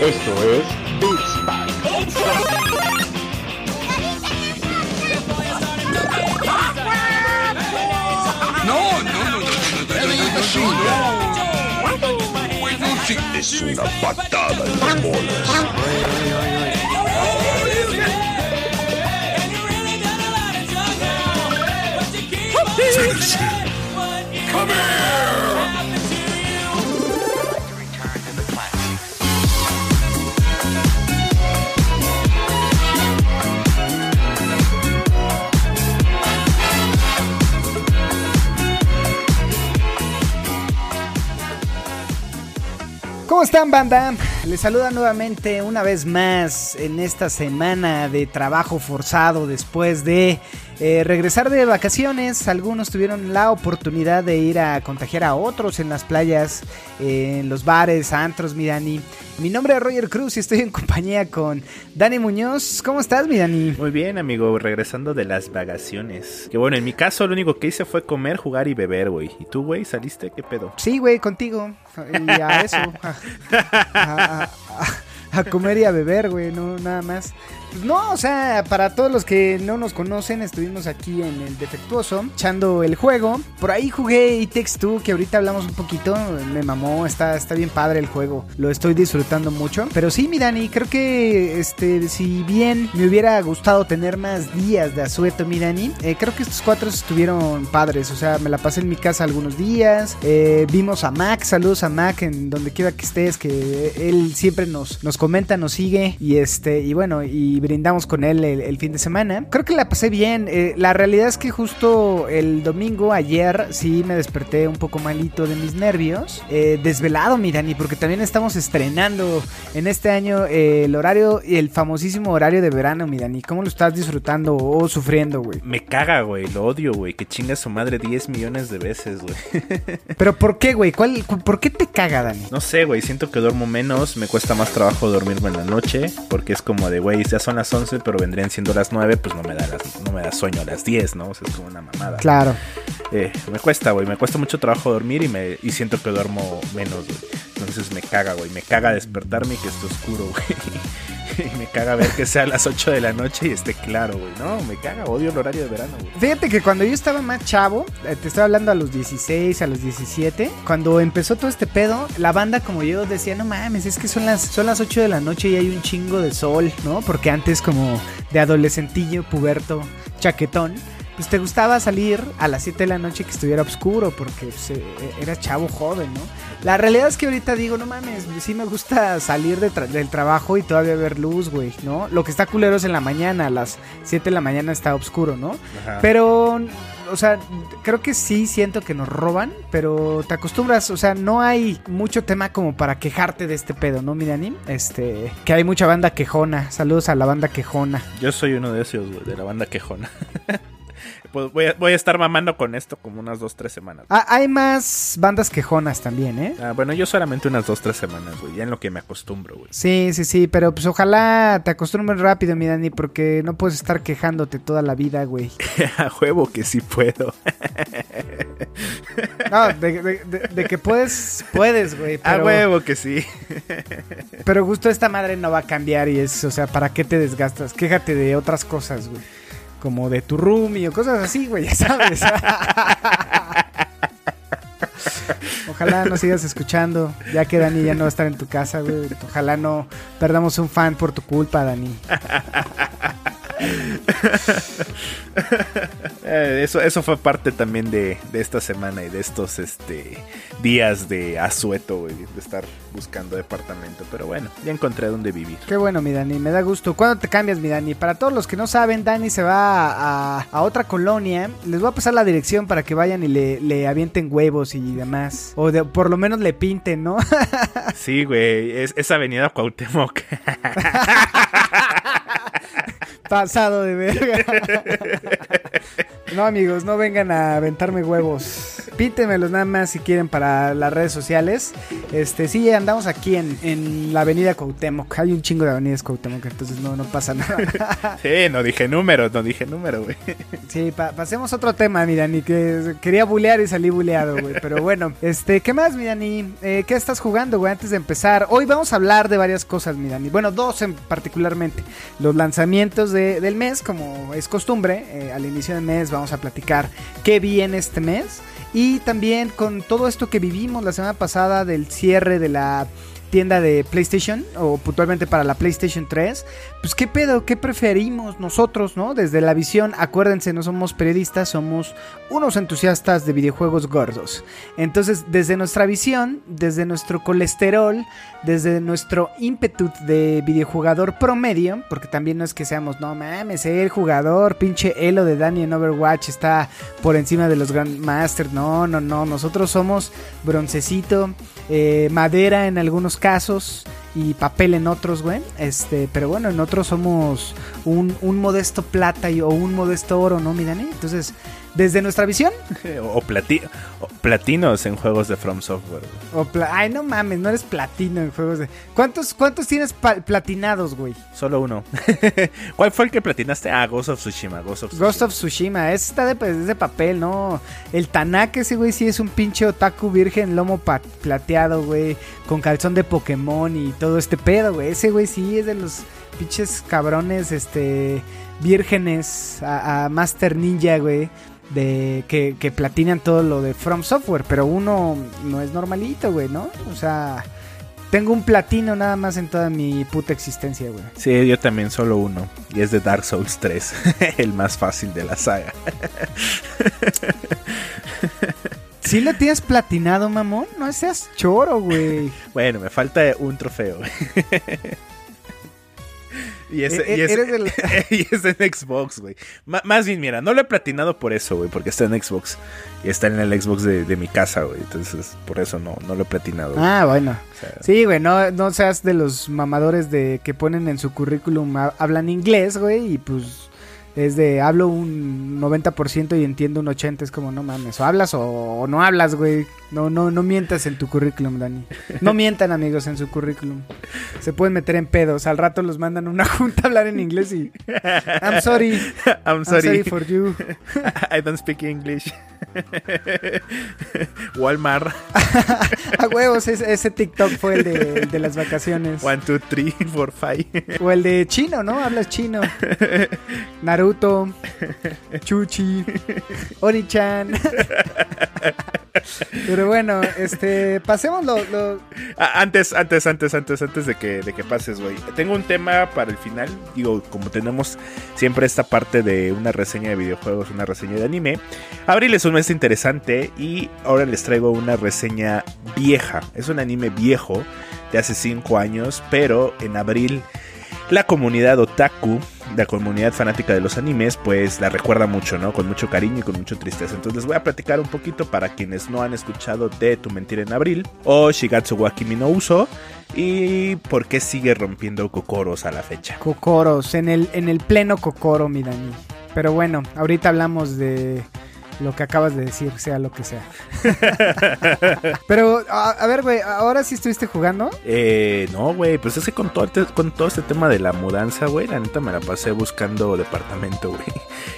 Esto es Beats No, no, no, no, no, no. Es una patada en las bolas. Come here. ¿Cómo están, banda? Les saluda nuevamente una vez más en esta semana de trabajo forzado después de eh, regresar de vacaciones. Algunos tuvieron la oportunidad de ir a contagiar a otros en las playas, eh, en los bares, antros, mi Dani. Mi nombre es Roger Cruz y estoy en compañía con Dani Muñoz. ¿Cómo estás, mi Dani? Muy bien, amigo, regresando de las vacaciones. Que bueno, en mi caso lo único que hice fue comer, jugar y beber, güey. ¿Y tú, güey, saliste? ¿Qué pedo? Sí, güey, contigo. Y a eso. A, a- a- a comer y a beber, güey, no, nada más. Pues no, o sea, para todos los que no nos conocen, estuvimos aquí en el Defectuoso, echando el juego. Por ahí jugué It Takes Two, que ahorita hablamos un poquito. Me mamó, está, está bien padre el juego. Lo estoy disfrutando mucho. Pero sí, mi Dani, creo que este, si bien me hubiera gustado tener más días de asueto, mi Dani, eh, creo que estos cuatro estuvieron padres. O sea, me la pasé en mi casa algunos días. eh, vimos a Mac, saludos a Mac en donde quiera que estés, que él siempre nos, nos comenta, nos sigue. Y este, y bueno, y brindamos con él el, el fin de semana. Creo que la pasé bien. eh, la realidad es que justo el domingo, ayer, sí me desperté un poco malito de mis nervios. eh, desvelado, mi Dani, porque también estamos estrenando en este año eh, el horario, el famosísimo horario de verano, mi Dani. ¿Cómo lo estás disfrutando o sufriendo, güey? Me caga, güey, lo odio, güey. Que chinga su madre 10 millones de veces, güey. Pero ¿por qué, güey? ¿Cuál, cu- ¿Por qué te caga, Dani? No sé, güey, siento que duermo menos, me cuesta más trabajo dormirme en la noche, porque es como de, güey, ya son las 11, pero vendrían siendo las 9, pues no me da, las- no me da sueño a las 10, ¿no? O sea, es como una mamada. Claro. Eh, me cuesta, güey, me cuesta mucho trabajo dormir y, me, y siento que duermo menos, güey. Entonces me caga, güey, me caga despertarme y que esté oscuro, güey. y me caga ver que sea las 8 de la noche y esté claro, güey. No, me caga, odio el horario de verano, güey. Fíjate que cuando yo estaba más chavo, eh, te estaba hablando a los 16, a los 17, cuando empezó todo este pedo, la banda como yo decía, no mames, es que son las, son las 8 de la noche y hay un chingo de sol, ¿no? Porque antes como de adolescentillo, puberto, chaquetón, pues te gustaba salir a las 7 de la noche que estuviera oscuro porque pues, eh, era chavo joven, ¿no? La realidad es que ahorita digo, no mames, sí me gusta salir de tra- del trabajo y todavía ver luz, güey, ¿no? Lo que está culero es en la mañana, a las 7 de la mañana está oscuro, ¿no? Ajá. Pero, o sea, creo que sí siento que nos roban, pero te acostumbras, o sea, no hay mucho tema como para quejarte de este pedo, ¿no, Mirani? Este, que hay mucha banda quejona. Saludos a la banda quejona. Yo soy uno de esos, güey, de la banda quejona. Pues voy, a, voy a estar mamando con esto como unas 2-3 semanas. Ah, hay más bandas quejonas también, ¿eh? Ah, bueno, yo solamente unas 2-3 semanas, güey, ya en lo que me acostumbro, güey. Sí, sí, sí, pero pues ojalá te acostumbres rápido, mi Dani, porque no puedes estar quejándote toda la vida, güey. A huevo que sí puedo. No, de, de- de- de que puedes, puedes, güey. A huevo que sí. pero justo esta madre no va a cambiar y es, o sea, ¿para qué te desgastas? Quéjate de otras cosas, güey. Como de tu roomie o cosas así, güey, ya sabes. Ojalá nos sigas escuchando, ya que Dani ya no va a estar en tu casa, güey. Ojalá no perdamos un fan por tu culpa, Dani. Eh, eso, eso fue parte también de, de esta semana y de estos este, días de asueto, güey, de estar buscando departamento. Pero bueno, ya encontré dónde vivir. Qué bueno, mi Dani, me da gusto. ¿Cuándo te cambias, mi Dani? Para todos los que no saben, Dani se va a, a otra colonia. Les voy a pasar la dirección para que vayan y le, le avienten huevos y demás. O de- por lo menos le pinten, ¿no? Sí, güey, es, es Avenida Cuauhtémoc. Pasado de verga. No, amigos, no vengan a aventarme huevos. Píntenmelos nada más si quieren para las redes sociales. Este, sí, andamos aquí en, en la avenida Cuauhtémoc. Hay un chingo de avenidas Cuauhtémoc, entonces no, no pasa nada. Sí, no dije número, no dije número, güey. Sí, pa- pasemos a otro tema, mi Dani, que quería bulear y salí buleado, güey. Pero bueno, este, ¿qué más, mi Dani? Eh, ¿Qué estás jugando, güey? Antes de empezar, hoy vamos a hablar de varias cosas, mi Dani. Bueno, dos en particularmente. Los lanzamientos de- del mes, como es costumbre, eh, al inicio del mes vamos a platicar qué viene este mes. Y también con todo esto que vivimos la semana pasada del cierre de la tienda de PlayStation o puntualmente para la PlayStation 3, pues qué pedo, qué preferimos nosotros, ¿no? Desde la visión, acuérdense, no somos periodistas, somos unos entusiastas de videojuegos gordos. Entonces, desde nuestra visión, desde nuestro colesterol, desde nuestro ímpetu de videojugador promedio, porque también no es que seamos, no mames, el jugador, pinche Elo de Dani en Overwatch está por encima de los Grandmasters, no, no, no, nosotros somos broncecito, eh, madera en algunos casos y papel en otros, güey. Este, pero bueno, en otros somos un, modesto plata y, o un modesto oro, ¿no, mi Dani? Entonces, desde nuestra visión, O, plati- o platinos en juegos de From Software. o pla- ay, no mames, no eres platino en juegos de. ¿Cuántos, cuántos tienes platinados, güey? Solo uno. ¿Cuál fue el que platinaste? Ah, Ghost of Tsushima. Ghost of Tsushima. Ghost of Tsushima, ese está de, pues, es de papel, ¿no? El Tanaka, ese güey sí es un pinche otaku virgen, lomo plateado, güey, con calzón de Pokémon y todo este pedo, güey. Ese güey sí es de los pinches cabrones, este, vírgenes a, a Master Ninja, güey. De que, que platinan todo lo de From Software, pero uno no es normalito, güey, ¿no? O sea, tengo un platino nada más en toda mi puta existencia, güey. Sí, yo también solo uno. Y es de Dark Souls 3. el más fácil de la saga. ¿Sí lo tienes platinado, mamón? No seas choro, güey. Bueno, me falta un trofeo. Y, ese, E- y, e- eres y es en Xbox, güey. Más bien, mira, no lo he platinado por eso, güey. Porque está en Xbox. Y está en el Xbox de, de mi casa, güey. Entonces, por eso no, no lo he platinado. Ah, bueno. O sea, Sí, güey, no, no seas de los mamadores de que ponen en su currículum, ha- hablan inglés, güey, y pues es de hablo un 90% y entiendo un 80%, es como no mames, o hablas o, o no hablas, güey. No, no, no mientas en tu currículum, Dani. No mientan, amigos, en su currículum. Se pueden meter en pedos. Al rato los mandan a una junta a hablar en inglés y. I'm sorry. I'm I'm sorry. sorry for you. I don't speak English. Walmart. A huevos, ese, ese TikTok fue el de, el de las vacaciones. One, two, three, four, five. O el de chino, ¿no? Hablas chino. Naruto, Chuchi, Oni-chan. Pero bueno, este, pasemos lo, lo- Ah, antes, antes, antes, antes, antes de que, de que pases, güey. Tengo un tema para el final. Digo, como tenemos siempre esta parte de una reseña de videojuegos, una reseña de anime. Abril es un mes interesante y ahora les traigo una reseña vieja. Es un anime viejo de hace 5 años, pero en abril la comunidad otaku, la comunidad fanática de los animes, pues la recuerda mucho, ¿no? Con mucho cariño y con mucha tristeza. Entonces les voy a platicar un poquito para quienes no han escuchado de Tu Mentira en Abril o Shigatsu wa Kimi no Uso y por qué sigue rompiendo cocoros a la fecha. Cocoros, en el, en el pleno Cocoro, mi Dani. Pero bueno, ahorita hablamos de lo que acabas de decir, sea lo que sea. Pero, a, ver, güey, ¿ahora sí estuviste jugando? Eh, no, güey, pues es que con todo, este- con todo este tema de la mudanza, güey, la neta me la pasé buscando departamento, güey.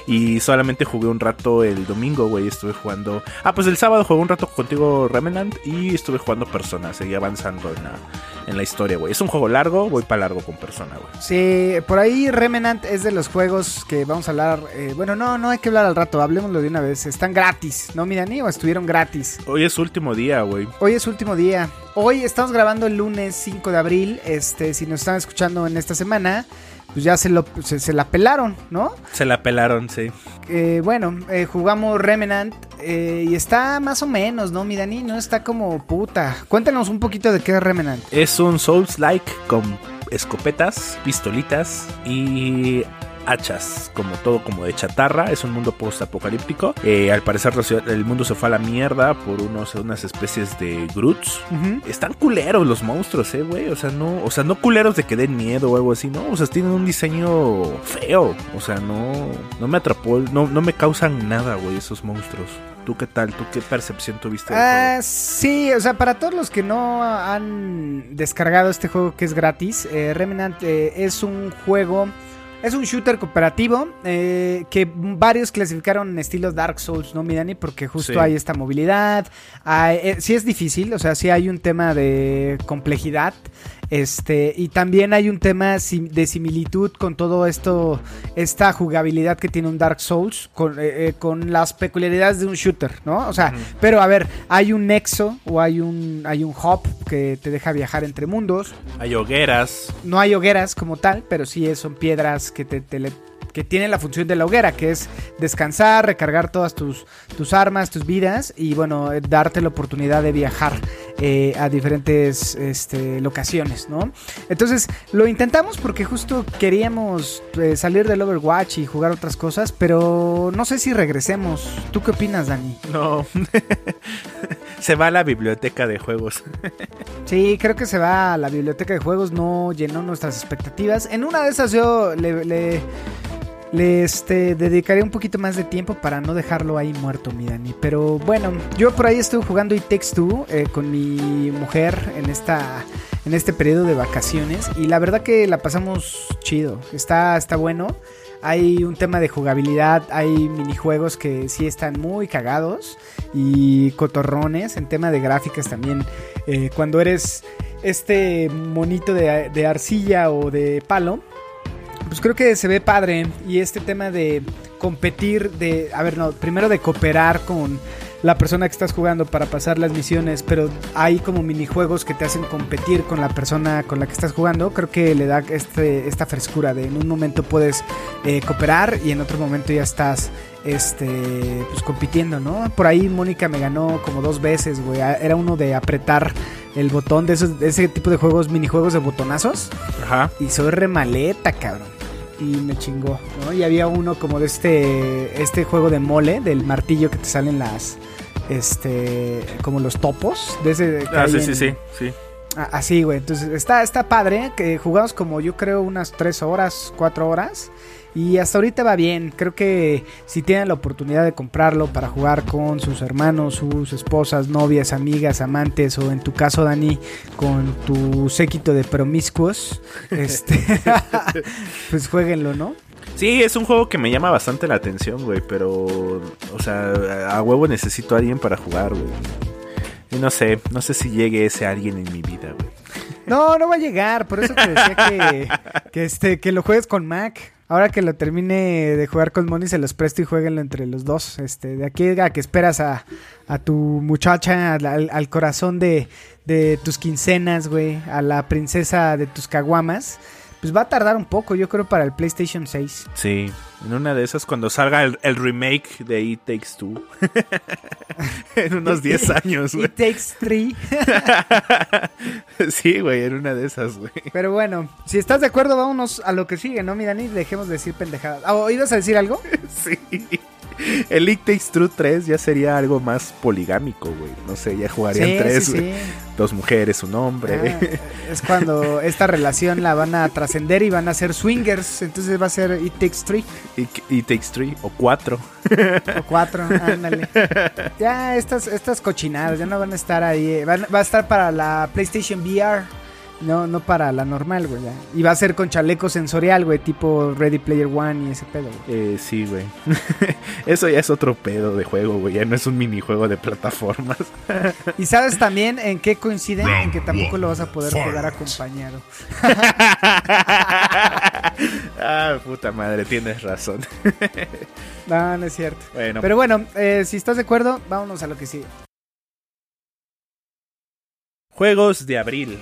Y solamente jugué un rato el domingo, güey, estuve jugando... Ah, pues el sábado jugué un rato contigo Remnant y estuve jugando Persona, seguí avanzando en la, en la historia, güey. Es un juego largo, voy para largo con Persona, güey. Sí, por ahí Remnant es de los juegos que vamos a hablar. eh, bueno, no, no hay que hablar al rato, hablemoslo de una vez. Están gratis, ¿no, mi Dani? O estuvieron gratis. Hoy es último día, güey. Hoy es último día. Hoy estamos grabando el lunes 5 de abril. Este, si nos están escuchando en esta semana, pues ya se, lo, se, se la pelaron, ¿no? Se la pelaron, sí. Eh, bueno, eh, jugamos Remnant eh, y está más o menos, ¿no, mi Dani? No está como puta. Cuéntanos un poquito de qué es Remnant. Es un Souls-like con escopetas, pistolitas y hachas, como todo como de chatarra. Es un mundo post-apocalíptico. Eh, al parecer la ciudad- el mundo se fue a la mierda por unos, unas especies de Groots. Están culeros los monstruos, eh, güey. O sea, no, o sea, no culeros de que den miedo o algo así, no. O sea, tienen un diseño feo. O sea, no, no me atrapó, no, no me causan nada, güey, esos monstruos. ¿Tú qué tal? ¿Tú qué percepción tuviste? Ah, sí, o sea, para todos los que no han descargado este juego que es gratis, eh, Remnant eh, es un juego, es un shooter cooperativo eh, que varios clasificaron en estilo Dark Souls, ¿no, mi Dani? Porque justo Sí. hay esta movilidad, hay- eh, sí es difícil, o sea, sí hay un tema de complejidad. Este, y también hay un tema de similitud con todo esto, esta jugabilidad que tiene un Dark Souls, con, eh, eh, con las peculiaridades de un shooter, ¿no? O sea, pero a ver, hay un nexo o hay un, hay un hub que te deja viajar entre mundos. Hay hogueras. No hay hogueras como tal, pero sí son piedras que te, tele- que tienen la función de la hoguera, que es descansar, recargar todas tus, tus armas, tus vidas y bueno, eh, darte la oportunidad de viajar eh, a diferentes este, locaciones, ¿no? Entonces lo intentamos porque justo queríamos eh, salir del Overwatch y jugar otras cosas, pero no sé si regresemos. ¿Tú qué opinas, Dani? No. se va a la biblioteca de juegos. Sí, creo que se va a la biblioteca de juegos, no llenó nuestras expectativas. En una de esas yo le, le, le, este, dedicaré un poquito más de tiempo para no dejarlo ahí muerto, mi Dani. Pero bueno, yo por ahí estuve jugando It Takes eh, con mi mujer en esta en este periodo de vacaciones y la verdad que la pasamos chido. Está, está bueno. Hay un tema de jugabilidad, hay minijuegos que sí están muy cagados y cotorrones en tema de gráficas también. Eh, cuando eres este monito de arcilla o de palo, pues creo que se ve padre. Y este tema de competir, de, a ver, no, primero de cooperar con la persona que estás jugando para pasar las misiones, pero hay como minijuegos que te hacen competir con la persona con la que estás jugando, creo que le da este, esta frescura de en un momento puedes eh, cooperar y en otro momento ya estás este pues compitiendo, ¿no? Por ahí Mónica me ganó como dos veces, güey. Era uno de apretar el botón de esos de ese tipo de juegos, minijuegos de botonazos Ajá. y soy remaleta, cabrón. Y me chingó, ¿no? Y había uno como de este este juego de mole, del martillo que te salen las este como los topos de ese Ah, sí, en- sí, sí, sí. Ah, Así, güey. Entonces está, está padre. Que jugamos como yo creo unas 3 horas, 4 horas. Y hasta ahorita va bien. Creo que si tienen la oportunidad de comprarlo para jugar con sus hermanos, sus esposas, novias, amigas, amantes, o en tu caso, Dani, con tu séquito de promiscuos, este, pues jueguenlo, ¿no? Sí, es un juego que me llama bastante la atención, güey, pero, o sea, a huevo necesito a alguien para jugar, güey. Y no sé, no sé si llegue ese alguien en mi vida, güey. No, no va a llegar. Por eso te decía que, que, este, que lo juegues con Mac. Ahora que lo termine de jugar con Moni, se los presto y jueguenlo entre los dos. Este, de aquí a que esperas a, tu muchacha, al corazón de, de tus quincenas, güey, a la princesa de tus caguamas, pues va a tardar un poco, yo creo, para el PlayStation 6. Sí, en una de esas cuando salga el, el remake de It Takes Two. en unos 10 años, güey. It takes three. sí, güey, en una de esas, güey. Pero bueno, si estás de acuerdo, vámonos a lo que sigue, ¿no, mi Dani? Dejemos de decir pendejadas. Ah, ¿o ¿Ibas a decir algo? Sí. El It Takes Two 3 ya sería algo más poligámico, güey. No sé, ya jugarían tres, sí, sí. Dos mujeres, un hombre. Ah, es cuando esta relación la van a trascender y van a ser swingers. Entonces va a ser It Takes Three It, It Takes Three o cuatro. o cuatro. Ándale. Ya estas, estas cochinadas ya no van a estar ahí. eh, van- va a estar para la PlayStation VR. No, no para la normal, güey. ya. Y va a ser con chaleco sensorial, güey. Tipo Ready Player One y ese pedo, güey. Eh, sí, güey. Eso ya es otro pedo de juego, güey. Ya no es un minijuego de plataformas. Y sabes también en qué coinciden, en que tampoco lo vas a poder jugar acompañado. ah, puta madre, tienes razón. No, no es cierto. Bueno, Pero bueno, eh, si estás de acuerdo, vámonos a lo que sigue. juegos de abril.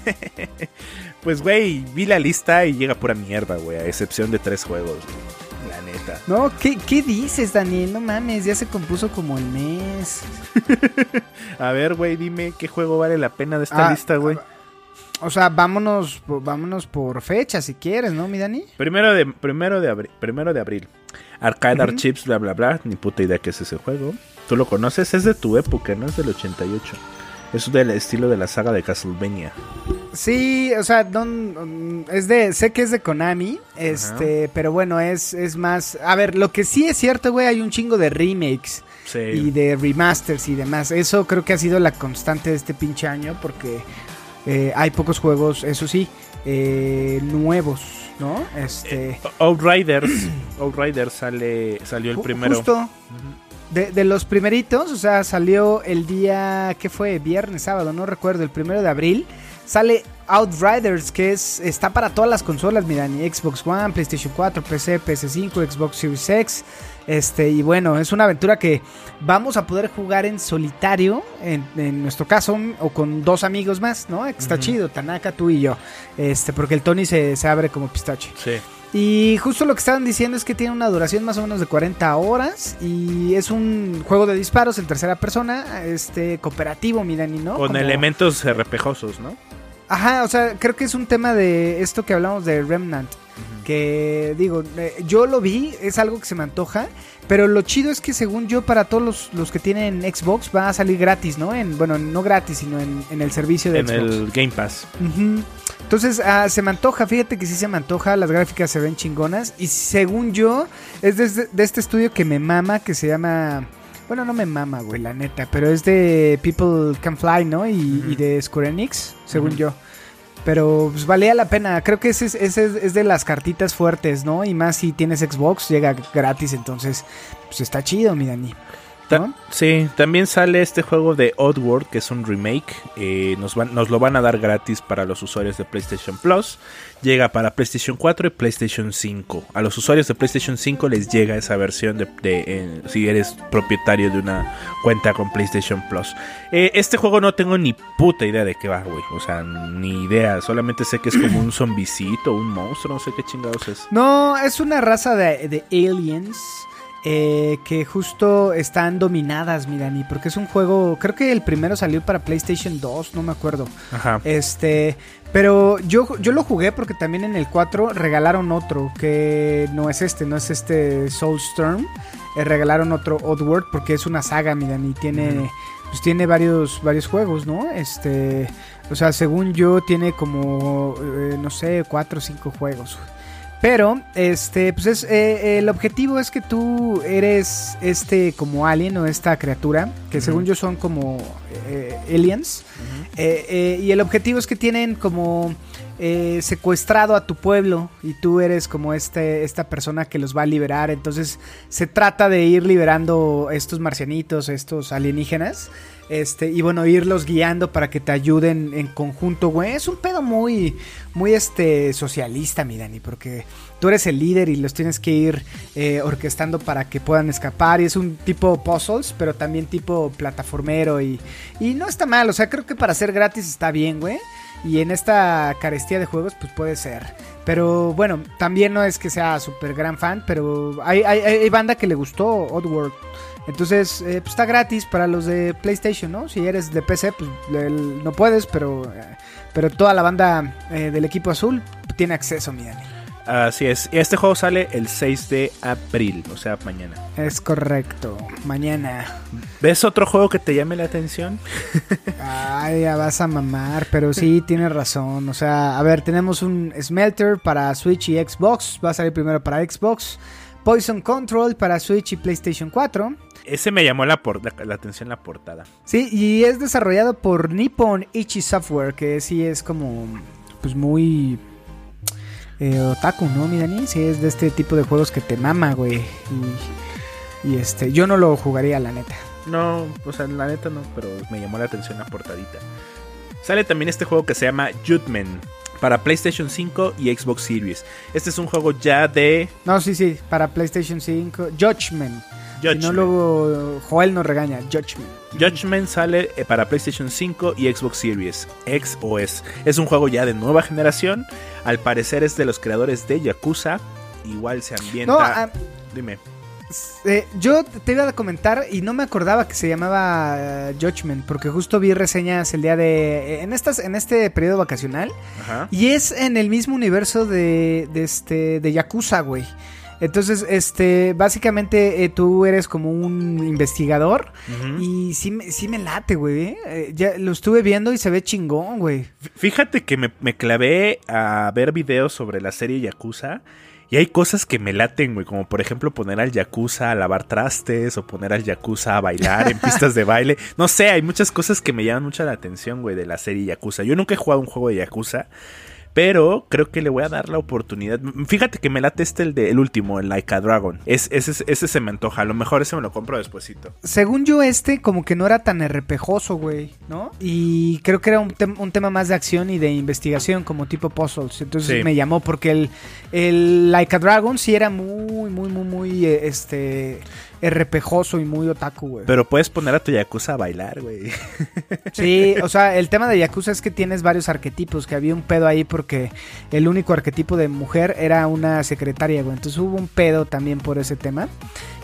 pues, güey, vi la lista y llega pura mierda, güey. A excepción de tres juegos. La neta. No, ¿qué, ¿qué dices, Daniel? No mames, ya se compuso como el mes. A ver, güey, dime qué juego vale la pena de esta Ah, lista, güey. O sea, vámonos, vámonos por fecha si quieres, ¿no, mi Dani? Primero de, primero de, abril, primero de abril. Arcade. Archives, bla, bla, bla. Ni puta idea qué es ese juego. Tú lo conoces, es de tu época, no es del 88. Es del estilo de la saga de Castlevania. Sí, o sea, don- es de, sé que es de Konami, este, pero bueno, es, es más, a ver, lo que sí es cierto, güey, hay un chingo de remakes Sí. y de remasters y demás. Eso creo que ha sido la constante de este pinche año porque eh, hay pocos juegos, eso sí, eh, nuevos, ¿no? Este, Outriders. Outriders sale, salió el primero. Justo. De, de los primeritos, o sea, salió el día, ¿qué fue? Viernes, sábado, no recuerdo, el primero de abril. Sale Outriders, que es está para todas las consolas, mira, ni Xbox One, PlayStation 4, PC, PS5, Xbox Series X. Este, y bueno, es una aventura que vamos a poder jugar en solitario, en, en nuestro caso, o con dos amigos más, ¿no? Está chido, Tanaka, tú y yo. Este, porque el Tony se, se abre como pistache. Sí. Y justo lo que estaban diciendo es que tiene una duración más o menos de 40 horas y es un juego de disparos en tercera persona, este cooperativo, mi Dani, ¿no? Con Como- elementos repejosos, ¿no? Ajá, o sea, creo que es un tema de esto que hablamos de Remnant, que digo, eh, yo lo vi, es algo que se me antoja, pero lo chido es que según yo para todos los, los que tienen Xbox va a salir gratis, ¿no? En, bueno, no gratis, sino en, en el servicio de En Xbox. el Game Pass. Ujú. Entonces, ah, se me antoja, fíjate que sí se me antoja, las gráficas se ven chingonas. Y según yo, es de, este- de este estudio que me mama, que se llama... Bueno, no me mama, güey, la neta, pero es de People Can Fly, ¿no? Y, de Square Enix, según yo. Pero pues valía la pena, creo que ese, es- ese es, es de las cartitas fuertes, ¿no? Y más si tienes Xbox, llega gratis, entonces, pues está chido, mi Dani. Sí, también sale este juego de Oddworld, que es un remake. eh, nos, van, nos lo van a dar gratis para los usuarios de PlayStation Plus. Llega para PlayStation 4 y PlayStation 5. A los usuarios de PlayStation 5 les llega esa versión de, de, eh, si eres propietario de una cuenta con PlayStation Plus. Eh, este juego no tengo ni puta idea de qué va, güey. O sea, ni idea. Solamente sé que es como un zombicito, un monstruo, no sé qué chingados es. No, es una raza de, de aliens eh, que justo están dominadas, mi Dani, porque es un juego, creo que el primero salió para PlayStation 2, no me acuerdo. Ajá. Este, pero yo, yo lo jugué porque también en el 4 regalaron otro, que no es este, no es este Soulstorm. Eh, regalaron otro Oddworld porque es una saga, mi Dani, tiene... Pues tiene varios, varios juegos, ¿no? Este, o sea, según yo tiene como, eh, no sé, cuatro o cinco juegos. Pero, este, pues es, eh, el objetivo es que tú eres este como alien o esta criatura, que según yo son como eh, aliens. Eh, y el objetivo es que tienen como secuestrado a tu pueblo y tú eres como este, esta persona que los va a liberar. Entonces se trata de ir liberando estos marcianitos, estos alienígenas. Este, y bueno, irlos guiando para que te ayuden en conjunto, güey. Es un pedo muy, muy este, socialista, mi Dani, porque tú eres el líder y los tienes que ir eh, orquestando para que puedan escapar. Y es un tipo puzzles, pero también tipo plataformero. Y, y no está mal, o sea, creo que para ser gratis está bien, güey. Y en esta carestía de juegos, pues puede ser. Pero bueno, también no es que sea súper gran fan, pero hay, banda que le gustó Oddworld. Entonces, eh, pues está gratis para los de PlayStation, ¿no? Si eres de PC, pues no puedes, pero, eh, pero toda la banda eh, del equipo azul tiene acceso, mi. Así es. Y Este juego sale el 6 de abril, o sea, mañana. Es correcto. Mañana. ¿Ves otro juego que te llame la atención? Ay, ya vas a mamar, pero sí, tienes razón. O sea, a ver, tenemos un Smelter para Switch y Xbox. Va a salir primero para Xbox. Poison Control para Switch y PlayStation 4. Ese me llamó la, la atención la portada. Sí, y es desarrollado por Nippon Ichi Software, que sí es como, pues muy eh, otaku, ¿no, mi Dani? Sí, es de este tipo de juegos que te mama, güey. Y, y, este, yo no lo jugaría, la neta. No, o sea, la neta no, pero me llamó la atención la portadita. Sale también este juego que se llama Jutman para PlayStation 5 y Xbox Series. Este es un juego ya de No, sí, sí, para PlayStation 5. Judgment. Si no, Judgment. luego Joel nos regaña. Judgment. Judgment sale eh, para PlayStation 5 y Xbox Series X o S. Es un juego ya de nueva generación. Al parecer es de los creadores de Yakuza. Igual se ambienta. No, ah, Dime. Eh, yo te iba a comentar y no me acordaba que se llamaba eh, Judgment, porque justo vi reseñas el día de. En, estas, en este periodo vacacional. Ajá. Y es en el mismo universo de, de este, de Yakuza, güey. Entonces, este, básicamente eh, tú eres como un investigador y sí, me- sí me late, güey. ¿eh? Eh, ya lo estuve viendo y se ve chingón, güey. Fíjate que me, me clavé a ver videos sobre la serie Yakuza. Y hay cosas que me laten, güey. Como por ejemplo poner al Yakuza a lavar trastes. O poner al Yakuza a bailar en pistas de baile. No sé, hay muchas cosas que me llaman mucho la atención, güey, de la serie Yakuza. Yo nunca he jugado un juego de Yakuza. Pero creo que le voy a dar la oportunidad. Fíjate que me late este, el, de, el último, el Like a Dragon. Es, ese, ese se me antoja. A lo mejor ese me lo compro despuesito. Según yo, este como que no era tan RPGoso, güey, ¿no? Y creo que era un, un tema más de acción y de investigación, como tipo puzzles. Entonces Sí. me llamó porque el, el Like a Dragon sí era muy, muy, muy, muy, eh, este, RPGoso y muy otaku, güey. Pero puedes poner a tu Yakuza a bailar, güey. Sí, o sea, el tema de Yakuza es que tienes varios arquetipos, que había un pedo ahí porque el único arquetipo de mujer era una secretaria, güey. Entonces hubo un pedo también por ese tema.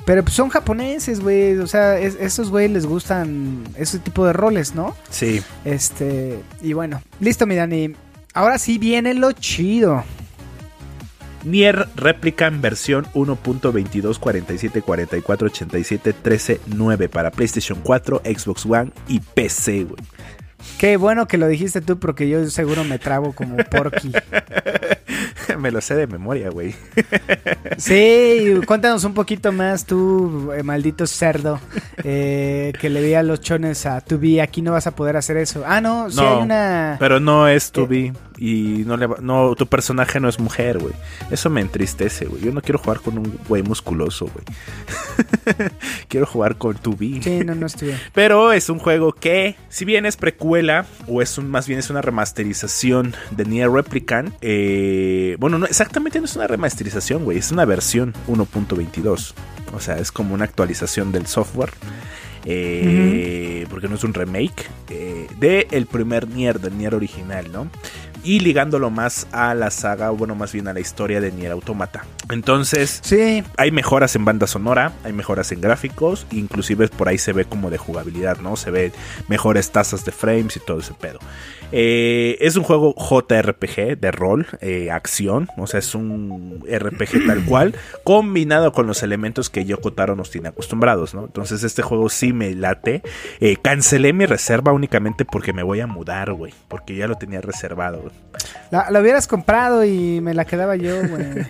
Pero pues son japoneses, güey. O sea, es- esos güey les gustan ese tipo de roles, ¿no? Sí. Este, y bueno, listo, mi Dani. Ahora sí viene lo chido. Nier Replicant versión 1.2247448713.9 para PlayStation 4, Xbox One y PC, güey. Qué bueno que lo dijiste tú porque yo seguro me trabo como porky. Me lo sé de memoria, güey. Sí, cuéntanos un poquito más tú, eh, maldito cerdo, eh, que le veía los chones a Tubi. Aquí no vas a poder hacer eso. Ah, no, sí No, hay una... Pero no es tu B y no le va- no tu personaje no es mujer, güey. Eso me entristece, güey. Yo no quiero jugar con un güey musculoso, güey. quiero jugar con tu B. Sí, no, no estoy bien. Pero es un juego que, si bien es precuela, o es un, más bien es una remasterización de Nier Replicant, eh, bueno, no, exactamente no es una remasterización, güey, es una versión 1.22. O sea, es como una actualización del software. eh, Porque no es un remake eh, de el primer Nier, del Nier original, ¿no? Y ligándolo más a la saga, o bueno, más bien a la historia de Nier Automata. Entonces, Sí, hay mejoras en banda sonora, hay mejoras en gráficos, inclusive por ahí se ve como de jugabilidad, ¿no? Se ve mejores tasas de frames y todo ese pedo. Eh, es un juego JRPG de rol, eh, acción, o sea, es un RPG tal cual, combinado con los elementos que Yoko Taro nos tiene acostumbrados, ¿no? Entonces este juego sí me late. Eh, cancelé mi reserva únicamente porque me voy a mudar, güey, porque ya lo tenía reservado, la, la hubieras comprado y me la quedaba yo, güey.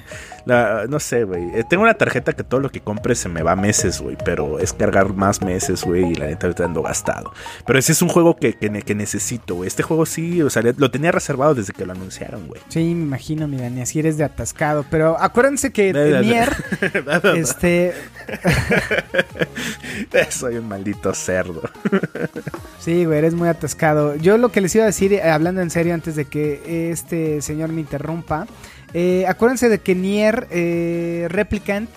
La- no sé, güey. Tengo una tarjeta que todo lo que compre se me va meses, güey. Pero es cargar más meses, güey. Y la neta ahorita ando gastado. Pero ese es un juego que, que necesito, güey. Este juego sí, o sea, lo tenía reservado desde que lo anunciaron, güey. Sí, me imagino, mi Dani, así eres de atascado. Pero acuérdense que. Nier, este, Soy un maldito cerdo. Sí, güey, eres muy atascado. Yo lo que les iba a decir, eh, hablando en serio, antes de que este señor me interrumpa, eh, acuérdense de que Nier eh, Replicant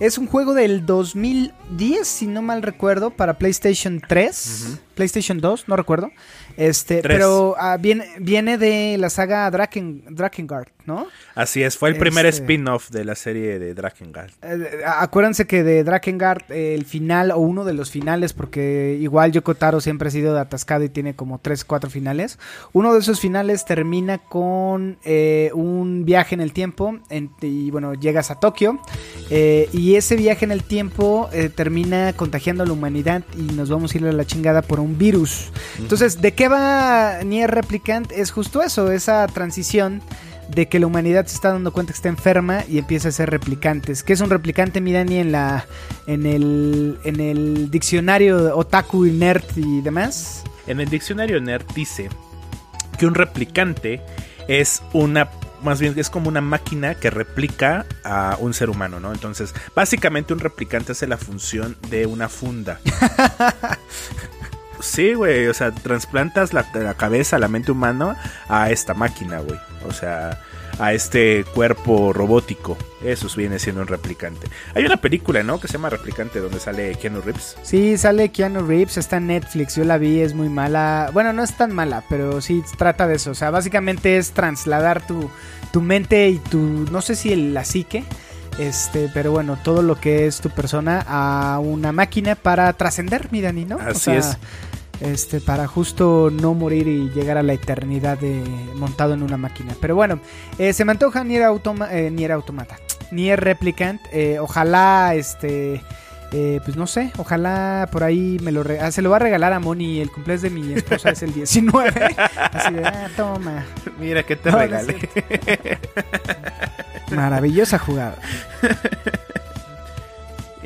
es un juego del 2010, si no mal recuerdo, para PlayStation 3, PlayStation 2, no recuerdo. Este, Tres. pero ah, viene, viene de la saga Draken, Drakengard, ¿no? Así es, fue el primer Este- spin-off de la serie de Drakengard. Eh, acuérdense que de Drakengard eh, el final o uno de los finales, porque igual Yoko Taro siempre ha sido de atascado y tiene como 3, 4 finales. Uno de esos finales termina con eh, un viaje en el tiempo en- y bueno, llegas a Tokio eh, y ese viaje en el tiempo eh, termina contagiando a la humanidad y nos vamos a ir a la chingada por un virus. Entonces, ¿de qué va Nier Replicant? Es justo eso, esa transición de que la humanidad se está dando cuenta que está enferma y empieza a ser replicantes. ¿Qué es un replicante, mi Dani, en la en el en el diccionario otaku y nerd y demás? En el diccionario Nerd dice que un replicante es una más bien es como una máquina que replica a un ser humano, ¿no? Entonces, básicamente un replicante hace la función de una funda. Sí, güey, o sea, trasplantas la, la cabeza, la mente humana a esta máquina, güey. O sea, a este cuerpo robótico. Eso viene siendo un replicante. Hay una película, ¿no? Que se llama Replicante, donde sale Keanu Reeves. Sí, sale Keanu Reeves, está en Netflix, yo la vi, es muy mala. Bueno, no es tan mala, pero sí trata de eso. O sea, básicamente es trasladar tu, tu mente y tu, no sé si el- la psique, Este, pero bueno, todo lo que es tu persona a una máquina para trascender, mi Dani, ¿no? O Así sea, es. Este, para justo no morir y llegar a la eternidad de, montado en una máquina. Pero bueno, eh, se me antoja Nier, Automa eh, Nier Automata. Nier Replicant. eh, ojalá, este... eh, pues no sé, ojalá por ahí me lo ah, se lo va a regalar a Moni. El cumpleaños de mi esposa es el 19. Así de, ah, toma. Mira que te No, regalé. Maravillosa jugada.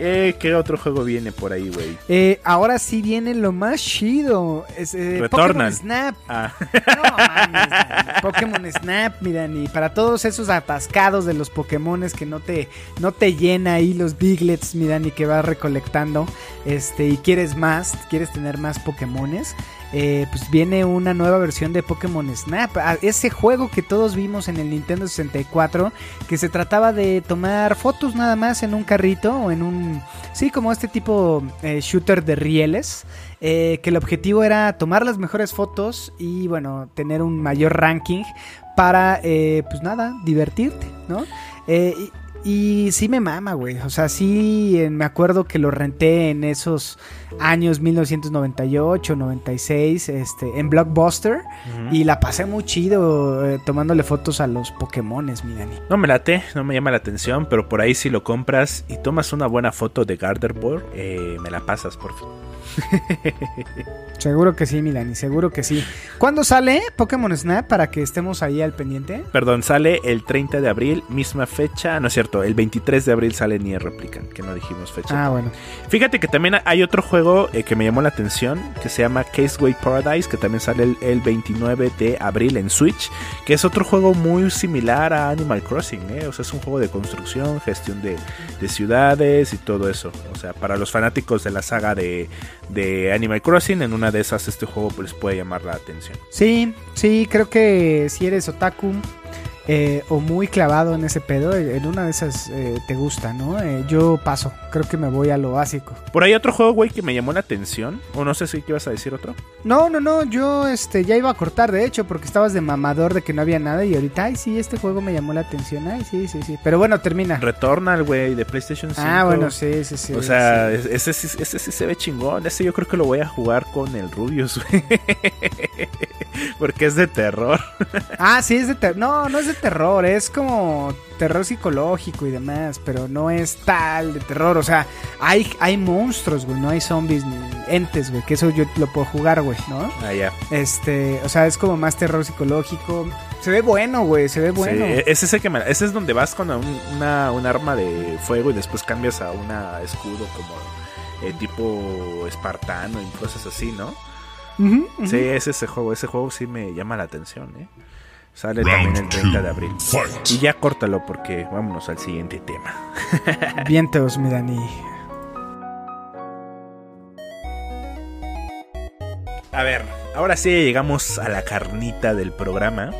Eh, ¿Qué otro juego viene por ahí, güey? Eh, ahora sí viene lo más chido. Es, eh. Pokémon Snap. Ah, No mames, Dani. Pokémon Snap, mi Dani. Para todos esos atascados de los Pokémones que no te, no te llena ahí los Biglets, mi Dani, que vas recolectando. Este, y quieres más, quieres tener más Pokémones. Eh, pues viene una nueva versión de Pokémon Snap. Ah, Ese juego que todos vimos en el Nintendo 64, que se trataba de tomar fotos nada más en un carrito o en un... Sí, como este tipo eh, shooter de rieles. eh, que el objetivo era tomar las mejores fotos y bueno, tener un mayor ranking para, eh, pues nada, divertirte, ¿no? Y, sí me mama, güey. O sea, sí me acuerdo que lo renté en esos años 1998, 96, este, en Blockbuster. Y la pasé muy chido eh, tomándole fotos a los Pokémones, mi Dani. no me late, no me llama la atención, pero por ahí si lo compras y tomas una buena foto de Gardevoir, eh, me la pasas, por fin. Seguro que sí, mi Dani, seguro que sí. ¿Cuándo sale Pokémon Snap para que estemos ahí al pendiente? Perdón, sale el 30 de abril, misma fecha, no es cierto, el 23 de abril sale Nier Replicant, que no dijimos fecha. Ah, bueno. Fíjate que también hay otro juego eh, que me llamó la atención, que se llama Caseway Paradise, que también sale el, el 29 de abril en Switch, que es otro juego muy similar a Animal Crossing, ¿eh? o sea, es un juego de construcción, gestión de, de ciudades y todo eso. O sea, para los fanáticos de la saga de, de Animal Crossing, en una de esas este juego pues, les puede llamar la atención. Sí, sí, creo que si eres otaku eh, o muy clavado en ese pedo, eh, en una de esas eh, te gusta, ¿no? Eh, yo paso, creo que me voy a lo básico. Por ahí otro juego, güey, que me llamó la atención, o no sé si ibas a decir otro. No, no, no, yo este ya iba a cortar, de hecho, porque estabas de mamador de que no había nada y ahorita, ay, sí, este juego me llamó la atención, ay, sí, sí, sí. Pero bueno, termina. Returnal, güey, de PlayStation 5. Ah, bueno, sí, sí, sí. O sea, sí. ese, sí- ese sí se ve chingón. Ese yo creo que lo voy a jugar con el Rubius, güey. Porque es de terror. Ah, sí, es de terror. No, no es de terror, es como terror psicológico y demás, pero no es tal de terror. O sea, hay, hay monstruos, güey, no hay zombies ni entes, güey, que eso yo lo puedo jugar, güey, ¿no? Ah, ya. Este, o sea, es como más terror psicológico. Se ve bueno, güey, se ve bueno. Sí, es ese que me- ese es donde vas con un, una, un arma de fuego y después cambias a una escudo como eh, tipo espartano y cosas así, ¿no? Sí, es ese juego. Ese juego sí me llama la atención, ¿eh? Sale también el 30 de abril. Fight. Y ya córtalo porque vámonos al siguiente tema. Vientos, mi Dani. A ver, ahora sí llegamos a la carnita del programa.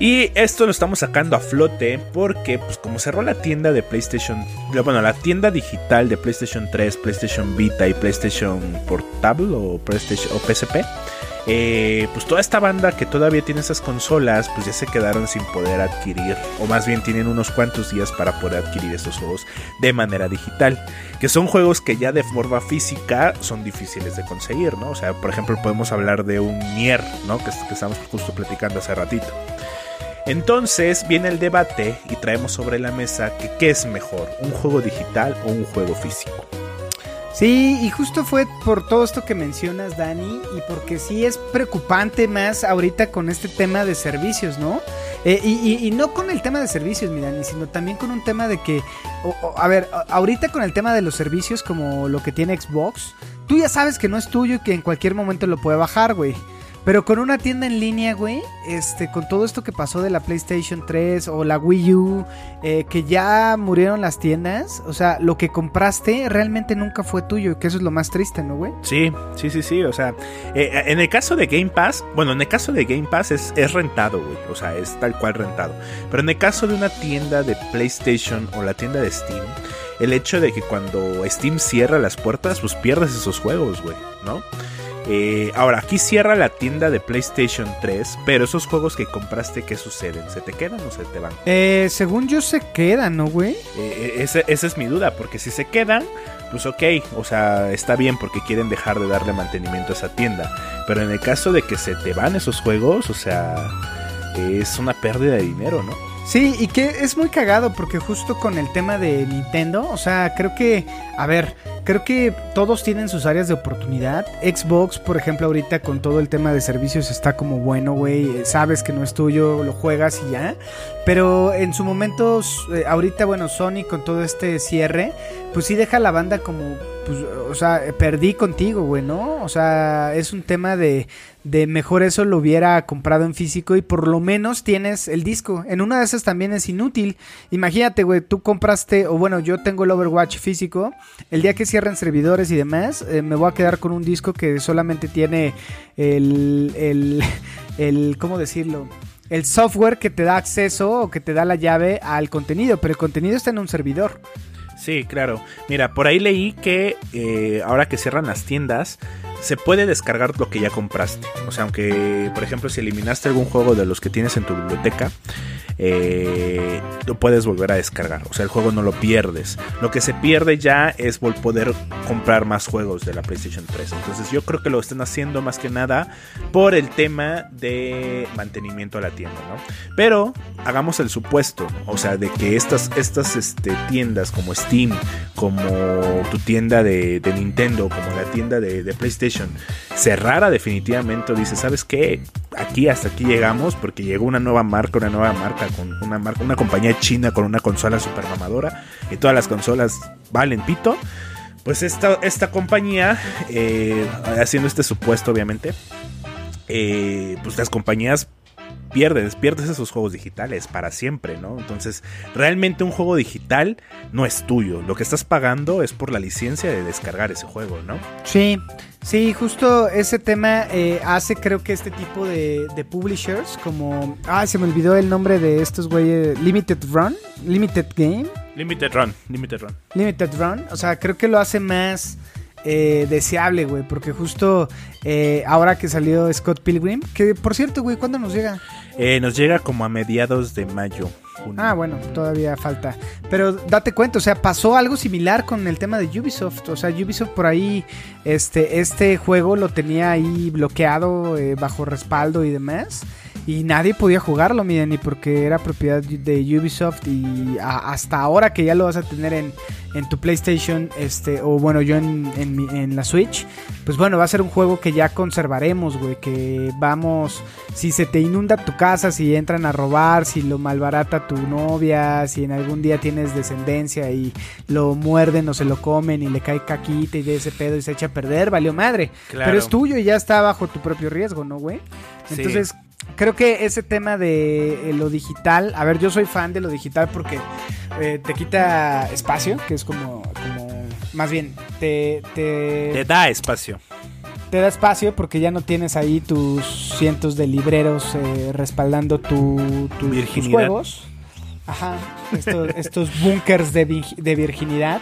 Y esto lo estamos sacando a flote porque, pues, como cerró la tienda de PlayStation, bueno, la tienda digital de PlayStation 3, PlayStation Vita y PlayStation Portable o PlayStation o PSP, eh, pues toda esta banda que todavía tiene esas consolas, pues ya se quedaron sin poder adquirir, o más bien tienen unos cuantos días para poder adquirir estos juegos de manera digital, que son juegos que ya de forma física son difíciles de conseguir, ¿no? O sea, por ejemplo, podemos hablar de un Nier, ¿no? Que, que estamos justo platicando hace ratito. Entonces viene el debate y traemos sobre la mesa que qué es mejor, un juego digital o un juego físico. Sí, y justo fue por todo esto que mencionas, Dani, y porque sí es preocupante más ahorita con este tema de servicios, ¿no? Eh, y, y- no con el tema de servicios, mi Dani, sino también con un tema de que, a ver, ahorita con el tema de los servicios como lo que tiene Xbox, tú ya sabes que no es tuyo y que en cualquier momento lo puede bajar, güey. Pero con una tienda en línea, güey, este, con todo esto que pasó de la PlayStation 3 o la Wii U, eh, que ya murieron las tiendas, o sea, lo que compraste realmente nunca fue tuyo, que eso es lo más triste, ¿no, güey? Sí, sí, sí, sí. O sea, eh, en el caso de Game Pass, bueno, en el caso de Game Pass es, es rentado, güey. O sea, es tal cual rentado. Pero en el caso de una tienda de PlayStation o la tienda de Steam, el hecho de que cuando Steam cierra las puertas, pues pierdes esos juegos, güey, ¿no? Eh, ahora, aquí cierra la tienda de PlayStation 3, pero esos juegos que compraste, ¿qué suceden? ¿Se te quedan o se te van? Eh, según yo se quedan, ¿no, güey? Eh, ese- esa es mi duda, porque si se quedan, pues ok, o sea, está bien porque quieren dejar de darle mantenimiento a esa tienda. Pero en el caso de que se te van esos juegos, o sea, es una pérdida de dinero, ¿no? Sí, y que es muy cagado porque justo con el tema de Nintendo, o sea, creo que, a ver, creo que todos tienen sus áreas de oportunidad. Xbox, por ejemplo, ahorita con todo el tema de servicios está como bueno, güey, sabes que no es tuyo, lo juegas y ya. Pero en su momento, eh, ahorita, bueno, Sony con todo este cierre, pues sí deja a la banda como, pues, o sea, perdí contigo, güey, ¿no? O sea, es un tema de, de mejor eso lo hubiera comprado en físico y por lo menos tienes el disco. En una de esas también es inútil. Imagínate, güey, tú compraste, o bueno, yo tengo el Overwatch físico. El día que cierren servidores y demás, eh, me voy a quedar con un disco que solamente tiene el, el, el, ¿cómo decirlo? El software que te da acceso o que te da la llave al contenido, pero el contenido está en un servidor. Sí, claro. Mira, por ahí leí que eh, ahora que cierran las tiendas, se puede descargar lo que ya compraste. O sea, aunque, por ejemplo, si eliminaste algún juego de los que tienes en tu biblioteca, eh, lo puedes volver a descargar. O sea, el juego no lo pierdes. Lo que se pierde ya es poder comprar más juegos de la PlayStation 3. Entonces yo creo que lo están haciendo más que nada por el tema de mantenimiento a la tienda, ¿no? Pero hagamos el supuesto, o sea, de que estas, estas este, tiendas como Steam, como tu tienda de, Nintendo, como la tienda de PlayStation, cerrara definitivamente, dice, ¿sabes qué? Aquí hasta aquí llegamos porque llegó una nueva marca, una nueva marca con una marca, una compañía china con una consola super mamadora y todas las consolas valen pito. Pues esta, esta compañía, eh, haciendo este supuesto obviamente, eh, pues las compañías pierdes, pierdes esos juegos digitales para siempre, ¿no? Entonces, realmente un juego digital no es tuyo. Lo que estás pagando es por la licencia de descargar ese juego, ¿no? Sí, sí, justo ese tema eh, hace creo que este tipo de, de publishers como... Ah, se me olvidó el nombre de estos güeyes. Limited Run, Limited Game, Limited Run, Limited Run. Limited Run. O sea, creo que lo hace más eh, deseable, güey. Porque justo eh, ahora que salió Scott Pilgrim, que por cierto, güey, ¿cuándo nos llega? Eh, nos llega como a mediados de mayo. Ah, bueno, todavía falta. Pero date cuenta, o sea, pasó algo similar con el tema de Ubisoft. O sea, Ubisoft por ahí, este, este juego lo tenía ahí bloqueado eh, bajo respaldo y demás. Y nadie podía jugarlo, miren, ni porque era propiedad de Ubisoft. Y hasta ahora que ya lo vas a tener en, en tu PlayStation, este, o bueno, yo en, en la Switch, pues bueno, va a ser un juego que ya conservaremos, güey. Que vamos, si se te inunda tu casa, si entran a robar, si lo malbarata tu novia, si en algún día tienes descendencia y lo muerden o se lo comen y le cae caquita y de ese pedo y se echa a perder, valió madre. Claro. Pero es tuyo y ya está bajo tu propio riesgo, ¿no, güey? Sí. Entonces, creo que ese tema de eh, lo digital, a ver, yo soy fan de lo digital porque eh, te quita espacio, que es como, como más bien, te, te, Te da espacio. te da espacio porque ya no tienes ahí tus cientos de libreros eh, respaldando tu, tu- tus juegos. Ajá, estos, bunkers de, de virginidad.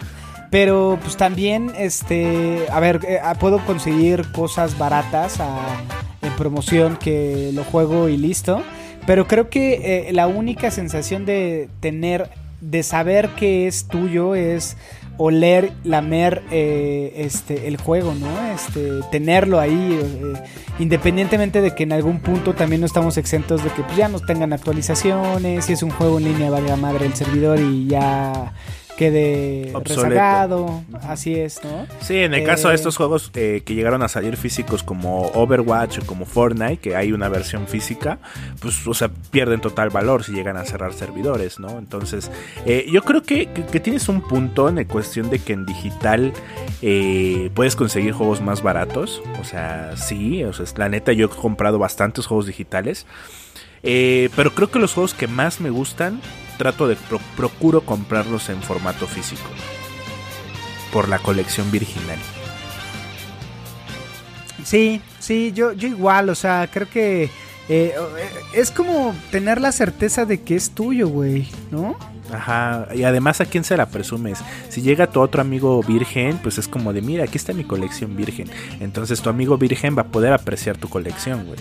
Pero pues también, este, a ver, eh, ah, puedo conseguir cosas baratas a- en promoción que lo juego y listo. Pero creo que eh, la única sensación de tener, de saber que es tuyo es oler, lamer eh, este, el juego, ¿no? Este, tenerlo ahí, eh, independientemente de que en algún punto también no estamos exentos de que pues, ya no tengan actualizaciones, si es un juego en línea, valga madre el servidor y ya quede Obsoleto. rezagado, así es, ¿no? Sí, en el caso de Eh, estos juegos eh, que llegaron a salir físicos como Overwatch o como Fortnite, que hay una versión física, pues, o sea, pierden total valor si llegan a cerrar servidores, ¿no? Entonces, eh, yo creo que, que- que tienes un punto en la cuestión de que en digital puedes conseguir juegos más baratos. O sea, sí, o sea, la neta, yo he comprado bastantes juegos digitales. Eh, pero creo que los juegos que más me gustan, trato de pro- procuro comprarlos en formato físico. Por la colección virginal. Sí, sí, yo, yo igual, o sea, creo que eh, eh, es como tener la certeza de que es tuyo, güey, ¿no? Ajá, y además a quién se la presumes. Si llega tu otro amigo virgen, pues es como de, mira, aquí está mi colección virgen. Entonces tu amigo virgen va a poder apreciar tu colección, güey.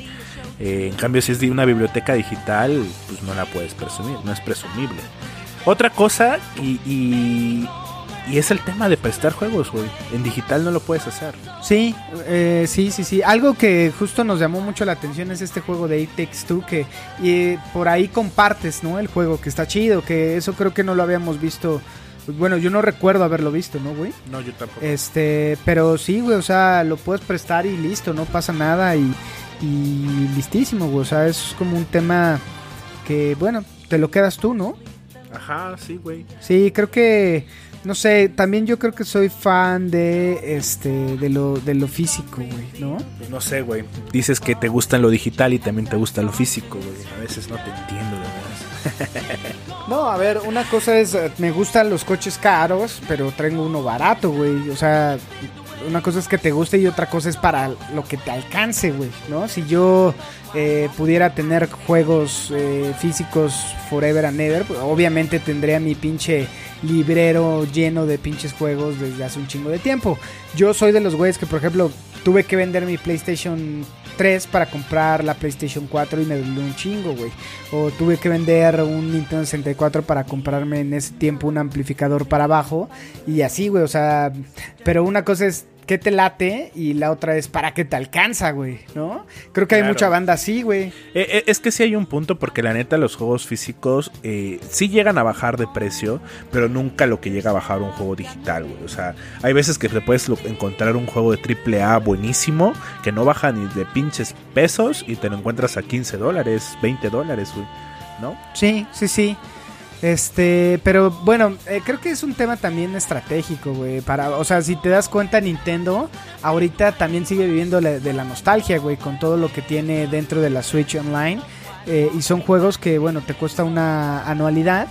Eh, en cambio, si es de una biblioteca digital, pues no la puedes presumir, no es presumible. Otra cosa, y, y, y es el tema de prestar juegos, güey. En digital no lo puedes hacer. Sí, eh, sí, sí, sí. Algo que justo nos llamó mucho la atención es este juego de It Takes Two, que y, por ahí compartes, ¿no? El juego, que está chido, que eso creo que no lo habíamos visto. Bueno, yo no recuerdo haberlo visto, ¿no, güey? No, yo tampoco. Este, pero sí, güey, o sea, lo puedes prestar y listo, no pasa nada y, y listísimo, güey. O sea, es como un tema que, bueno, te lo quedas tú, ¿no? Ajá, sí, güey. Sí, creo que no sé, también yo creo que soy fan de este de lo de lo físico, güey, ¿no? Pues no sé, güey. Dices que te gusta lo digital y también te gusta lo físico, güey. A veces no te entiendo, de verdad. No, a ver, una cosa es eh, me gustan los coches caros, pero traigo uno barato, güey. O sea, una cosa es que te guste y otra cosa es para lo que te alcance, güey, ¿no? Si yo eh, pudiera tener juegos eh, físicos forever and ever, pues obviamente tendría mi pinche librero lleno de pinches juegos desde hace un chingo de tiempo. Yo soy de los güeyes que, por ejemplo, tuve que vender mi PlayStation 3 para comprar la PlayStation 4 y me dolió un chingo, güey. O tuve que vender un Nintendo 64 para comprarme en ese tiempo un amplificador para abajo y así, güey. O sea, pero una cosa es qué te late y la otra es para qué te alcanza, güey, ¿no? Creo que hay mucha banda así, güey. Eh, eh, es que sí hay un punto porque la neta los juegos físicos eh, sí llegan a bajar de precio, pero nunca lo que llega a bajar un juego digital, güey. O sea, hay veces que te puedes encontrar un juego de AAA buenísimo que no baja ni de pinches pesos y te lo encuentras a 15 dólares, 20 dólares, güey, ¿no? Sí, sí, sí. Este, pero bueno, eh, creo que es un tema también estratégico, güey. Para, o sea, si te das cuenta, Nintendo ahorita también sigue viviendo de la nostalgia, güey, con todo lo que tiene dentro de la Switch Online. Eh, y son juegos que, bueno, te cuesta una anualidad.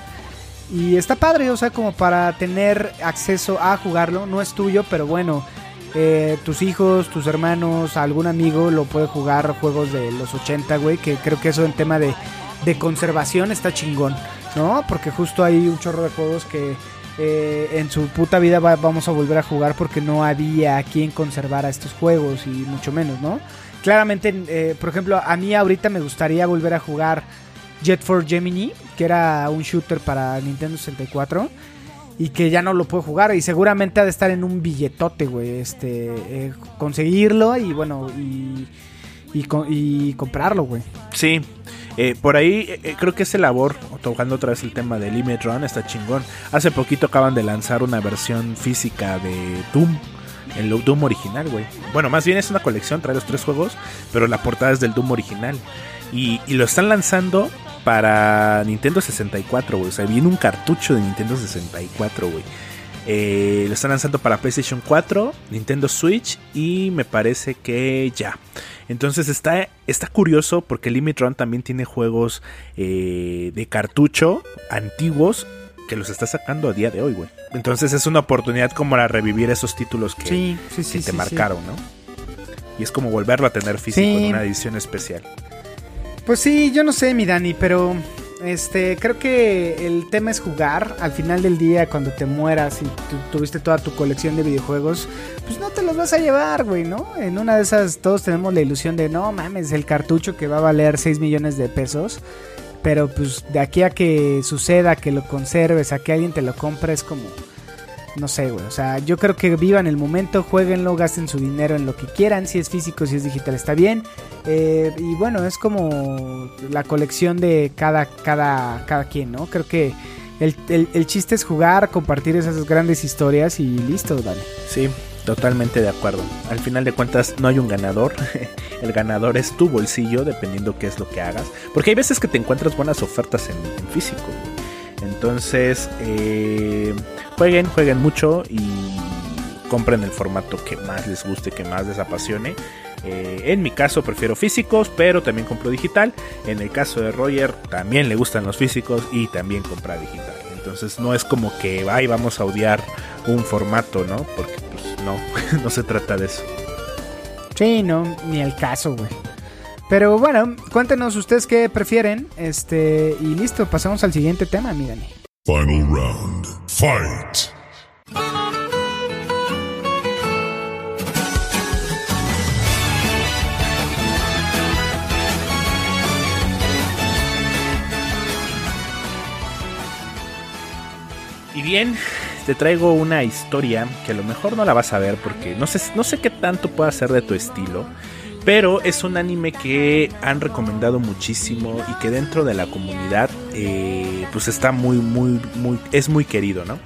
Y está padre, o sea, como para tener acceso a jugarlo. No es tuyo, pero bueno, eh, tus hijos, tus hermanos, algún amigo lo puede jugar juegos de los 80, güey. Que creo que eso en tema de, de conservación está chingón. ¿No? Porque justo hay un chorro de juegos que eh, en su puta vida vamos a volver a jugar porque no había quien conservara estos juegos y mucho menos, ¿no? Claramente, eh, por ejemplo, a mí ahorita me gustaría volver a jugar Jet for Gemini, que era un shooter para Nintendo 64 y que ya no lo puedo jugar y seguramente ha de estar en un billetote, güey, este, eh, conseguirlo y bueno, y, y, y comprarlo, güey. Sí, eh, por ahí eh, eh, creo que ese labor, tocando otra vez el tema de Limit Run, está chingón. Hace poquito acaban de lanzar una versión física de Doom. El Doom original, güey. Bueno, más bien es una colección, trae los tres juegos, pero la portada es del Doom original. Y, lo están lanzando para Nintendo 64, güey. O sea, viene un cartucho de Nintendo 64, güey. lo están lanzando para PlayStation 4, Nintendo Switch y me parece que ya. Entonces está, está curioso porque Limit Run también tiene juegos eh, de cartucho antiguos que los está sacando a día de hoy, güey. Entonces es una oportunidad como para revivir esos títulos que, te marcaron, ¿no? Y es como volverlo a tener físico en una edición especial. Pues sí, yo no sé, mi Dani, pero este, creo que el tema es jugar. Al final del día, cuando te mueras y tuviste toda tu colección de videojuegos, pues no te los vas a llevar, güey, ¿no? En una de esas todos tenemos la ilusión de, no mames, el cartucho que va a valer 6 millones de pesos. Pero pues de aquí a que suceda, que lo conserves, a que alguien te lo compre, es como no sé, güey. O sea, yo creo que vivan el momento, jueguenlo, gasten su dinero en lo que quieran. Si es físico, si es digital, está bien. Eh, y bueno, es como la colección de cada, cada, cada quien, ¿no? Creo que el, el, chiste es jugar, compartir esas grandes historias y listo, dale. Sí, totalmente de acuerdo. Al final de cuentas, no hay un ganador. el ganador es tu bolsillo, dependiendo qué es lo que hagas. Porque hay veces que te encuentras buenas ofertas en, en físico. Entonces, eh, jueguen, jueguen mucho y compren el formato que más les guste, que más les apasione. Eh, en mi caso prefiero físicos, pero también compro digital. En el caso de Roger también le gustan los físicos y también compra digital. Entonces no es como que ay, vamos a odiar un formato, ¿no? Porque pues no, no se trata de eso. Sí, no, ni el caso, güey. Pero bueno, cuéntenos ustedes qué prefieren. Este, y listo, pasamos al siguiente tema, mi. Final round. Fight. Y bien, te traigo una historia que a lo mejor no la vas a ver porque no sé, no sé qué tanto pueda ser de tu estilo. Pero es un anime que han recomendado muchísimo y que dentro de la comunidad eh, pues está muy, muy, muy, es muy querido, ¿no?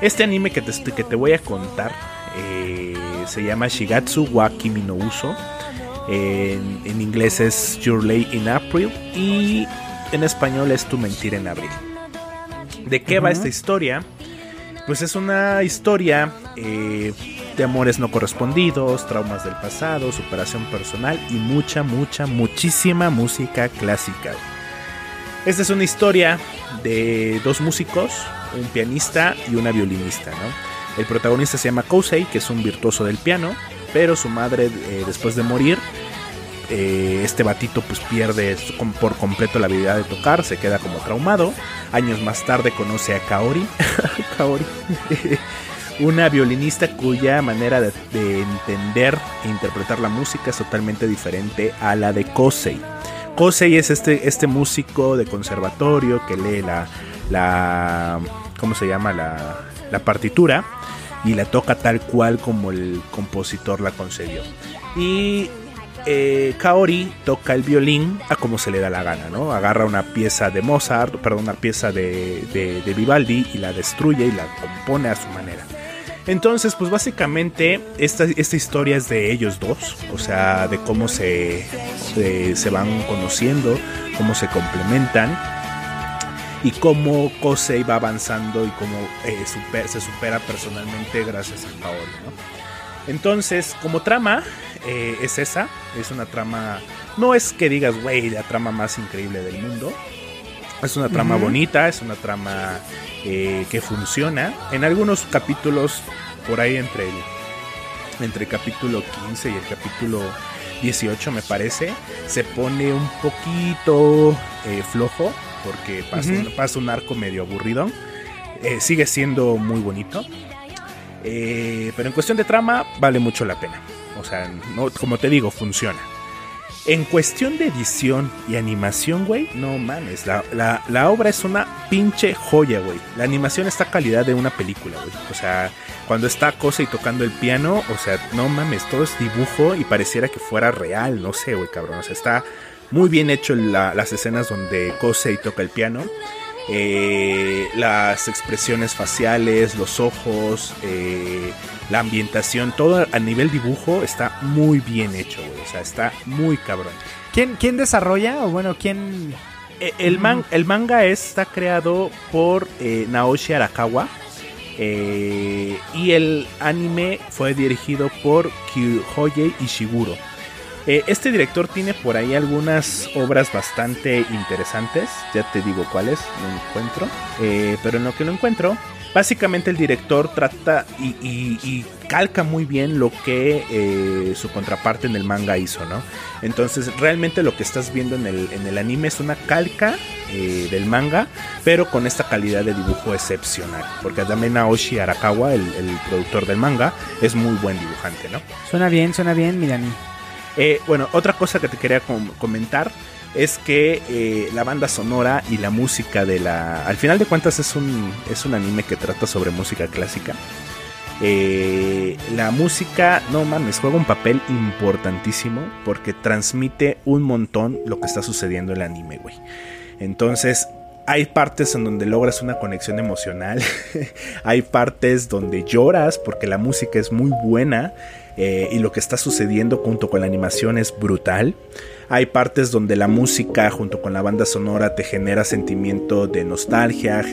Este anime que te, que te voy a contar eh, se llama Shigatsu wa Kimi no Uso. En, en inglés es Your Lay in April y en español es Tu Mentira en Abril. ¿De qué va esta historia? Pues es una historia eh, de amores no correspondidos, traumas del pasado, superación personal y mucha, mucha, muchísima música clásica. Esta es una historia de dos músicos, un pianista y una violinista. ¿no? El protagonista se llama Kousei, que es un virtuoso del piano, pero su madre, eh, después de morir, eh, este batito pues pierde por completo la habilidad de tocar, se queda como traumado. Años más tarde conoce a Kaori, Kaori una violinista cuya manera de, de, entender e interpretar la música es totalmente diferente a la de Kosei. Kosei es este, este músico de conservatorio que lee la, la ¿cómo se llama? La, la partitura y la toca tal cual como el compositor la concedió. Y eh, Kaori toca el violín a como se le da la gana, ¿no? Agarra una pieza de Mozart, perdón, una pieza de, de, Vivaldi y la destruye y la compone a su manera. Entonces, pues básicamente esta, esta historia es de ellos dos, o sea, de cómo se, se, van conociendo, cómo se complementan y cómo Kosei va avanzando y cómo eh, se supera personalmente gracias a Kaori, ¿no? Entonces, como trama, eh, es esa. Es una trama. No es que digas, güey, la trama más increíble del mundo. Es una trama uh -huh. bonita, es una trama eh, que funciona. En algunos capítulos, por ahí entre el, entre el capítulo 15 y el capítulo 18, me parece, se pone un poquito eh, flojo. Porque pasa, uh -huh. un, pasa, un, arco medio aburrido. Eh, sigue siendo muy bonito. Pero en cuestión de trama, vale mucho la pena. O sea, no, como te digo, funciona. En cuestión de edición y animación, güey, no mames. La, la, la, obra es una pinche joya, güey. La animación está calidad de una película, güey. O sea, cuando está Cosa y tocando el piano, o sea, no mames, todo es dibujo y pareciera que fuera real. No sé, güey, cabrón. O sea, está muy bien hecho la, las escenas donde Kosei toca el piano. Eh, las expresiones faciales, los ojos, eh, la ambientación, todo a nivel dibujo está muy bien hecho, güey. O sea, está muy cabrón. ¿Quién, quién desarrolla? O bueno, ¿quién...? Eh, el, man, el manga está creado por eh, Naoshi Arakawa. Eh, y el anime fue dirigido por Kyuhoye Ishiguro. Eh, este director tiene por ahí algunas obras bastante interesantes. Ya te digo cuáles, no encuentro. Eh, pero en lo que no encuentro, básicamente el director trata y, y, y calca muy bien lo que eh, su contraparte en el manga hizo, ¿no? Entonces realmente lo que estás viendo en el, anime es una calca eh, del manga, pero con esta calidad de dibujo excepcional. Porque también Naoshi Arakawa, el, el productor del manga, es muy buen dibujante, ¿no? Suena bien, suena bien, Mirani. Eh, bueno, otra cosa que te quería com comentar es que eh, la banda sonora y la música de la... Al final de cuentas es un, es un anime que trata sobre música clásica. Eh, la música, no mames, juega un papel importantísimo porque transmite un montón lo que está sucediendo en el anime, güey. Entonces, hay partes en donde logras una conexión emocional. hay partes donde lloras porque la música es muy buena eh, y lo que está sucediendo junto con la animación es brutal. Hay partes donde la música junto con la banda sonora te genera sentimiento de nostalgia,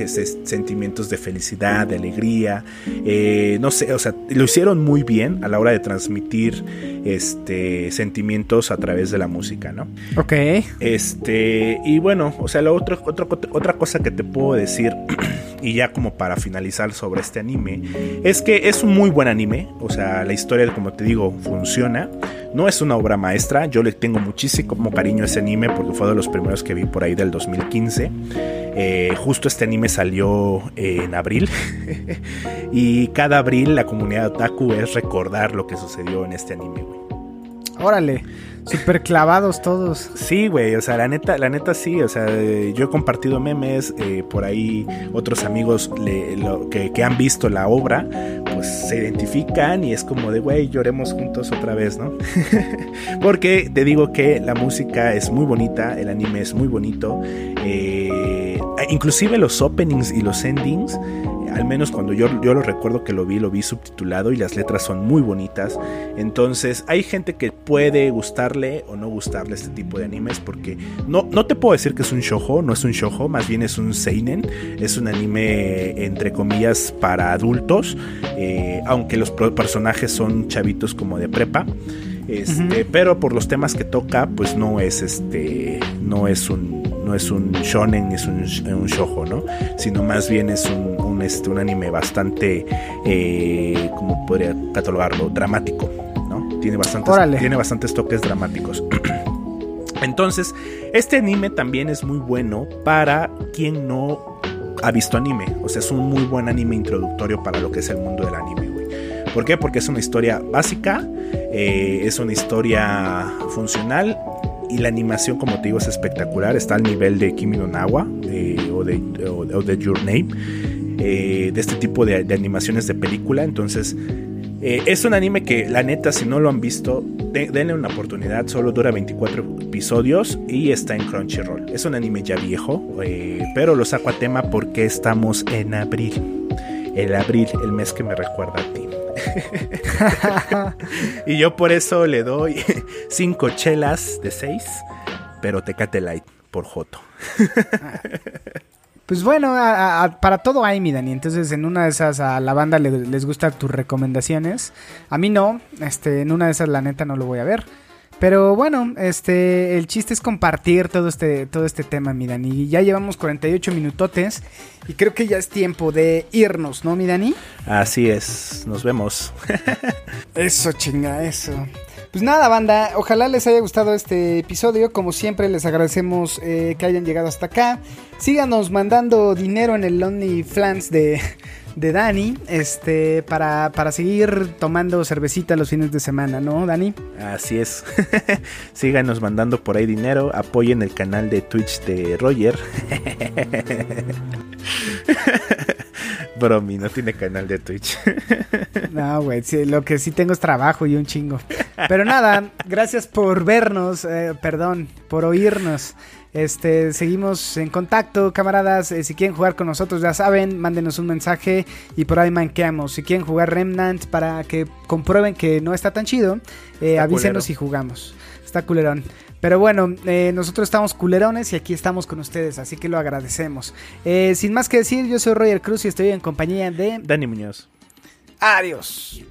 sentimientos de felicidad, de alegría. Eh, no sé, o sea, lo hicieron muy bien a la hora de transmitir este, sentimientos a través de la música, ¿no? Ok. Este, y bueno, o sea, la otra, otra, otra cosa que te puedo decir, y ya como para finalizar sobre este anime, es que es un muy buen anime. O sea, la historia, como te digo, funciona. No es una obra maestra, yo le tengo muchísimo cariño a ese anime porque fue de los primeros que vi por ahí del 2015. Eh, justo este anime salió en abril y cada abril la comunidad otaku es recordar lo que sucedió en este anime. Órale, super clavados todos. Sí, güey, o sea, la neta, la neta sí, o sea, yo he compartido memes, eh, por ahí otros amigos que, que, han visto la obra, pues se identifican y es como de, güey, lloremos juntos otra vez, ¿no? Porque te digo que la música es muy bonita, el anime es muy bonito, eh, inclusive los openings y los endings al menos cuando yo, yo lo recuerdo que lo vi, lo vi subtitulado y las letras son muy bonitas. Entonces hay gente que puede gustarle o no gustarle este tipo de animes porque no, no te puedo decir que es un shojo, no es un shojo, más bien es un seinen, es un anime entre comillas para adultos, eh, aunque los personajes son chavitos como de prepa. Este, pero por los temas que toca, pues no es este, no es un, no es un shonen, es un, un shojo, ¿no? Sino más bien es un, este, un anime bastante, eh, ¿cómo podría catalogarlo? Dramático, ¿no? Tiene bastantes, tiene bastantes toques dramáticos. Entonces, este anime también es muy bueno para quien no ha visto anime. O sea, es un muy buen anime introductorio para lo que es el mundo del anime, güey. ¿Por qué? Porque es una historia básica, eh, es una historia funcional y la animación, como te digo, es espectacular. Está al nivel de Kimi no Nawa eh, o, de, Your Name, eh, de este tipo de, animaciones de película. Entonces, eh, es un anime que, la neta, si no lo han visto, denle una oportunidad. Solo dura 24 episodios y está en Crunchyroll. Es un anime ya viejo, pero lo saco a tema porque estamos en abril. El abril, el mes que me recuerda a ti. y yo por eso le doy cinco chelas de seis, pero Tecate Light por Joto. Pues bueno, para todo hay, mi Dani. Entonces, en una de esas a la banda les gustan tus recomendaciones. A mí no. Este, en una de esas, la neta, no lo voy a ver. Pero bueno, este, el chiste es compartir todo este, todo este tema, mi Dani. Ya llevamos 48 minutotes y creo que ya es tiempo de irnos, ¿no, mi Dani? Así es, nos vemos. eso, chinga, eso. Pues nada, banda, ojalá les haya gustado este episodio. Como siempre, les agradecemos eh, que hayan llegado hasta acá. Síganos mandando dinero en el OnlyFans de, de Dani, este, para, para seguir tomando cervecita los fines de semana, ¿no, Dani? Así es. Síganos mandando por ahí dinero, apoyen el canal de Twitch de Roger. Bromi, no tiene canal de Twitch. no, güey, lo que sí tengo es trabajo y un chingo. Pero nada, gracias por vernos, eh, perdón, por oírnos. Este, seguimos en contacto, camaradas. Eh, si quieren jugar con nosotros, ya saben, mándenos un mensaje y por ahí manqueamos. Si quieren jugar Remnant para que comprueben que no está tan chido, eh, avísenos si jugamos. Está culerón. Pero bueno, eh, nosotros estamos culerones y aquí estamos con ustedes, así que lo agradecemos. sin más que decir, yo soy Roger Cruz y estoy en compañía de Dani Muñoz. Adiós.